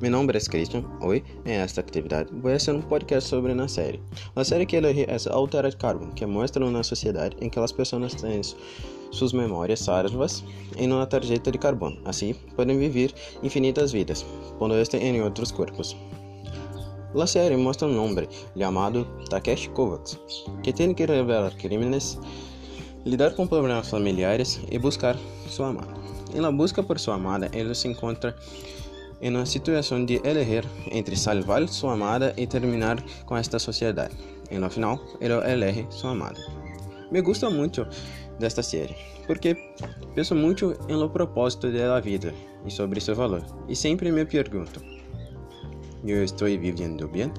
Mi nombre es Christian. Hoy, en esta actividad, voy a hacer un podcast sobre una serie. La serie que elegí es Altered Carbon, que muestra una sociedad en que las personas tienen sus memórias salvas em uma tarjeta de carbono. Assim, podem viver infinitas vidas, quando estão em outros corpos. A série mostra um homem chamado Takeshi Kovacs, que tem que revelar crimes, lidar com problemas familiares e buscar sua amada. Em la busca por sua amada, ele se encontra em uma situação de elegir entre salvar sua amada e terminar com esta sociedade. E no final, ele elege sua amada. Me gusta muito desta série, porque penso muito lo propósito da vida e sobre seu valor. E sempre me pergunto: eu estou vivendo bem?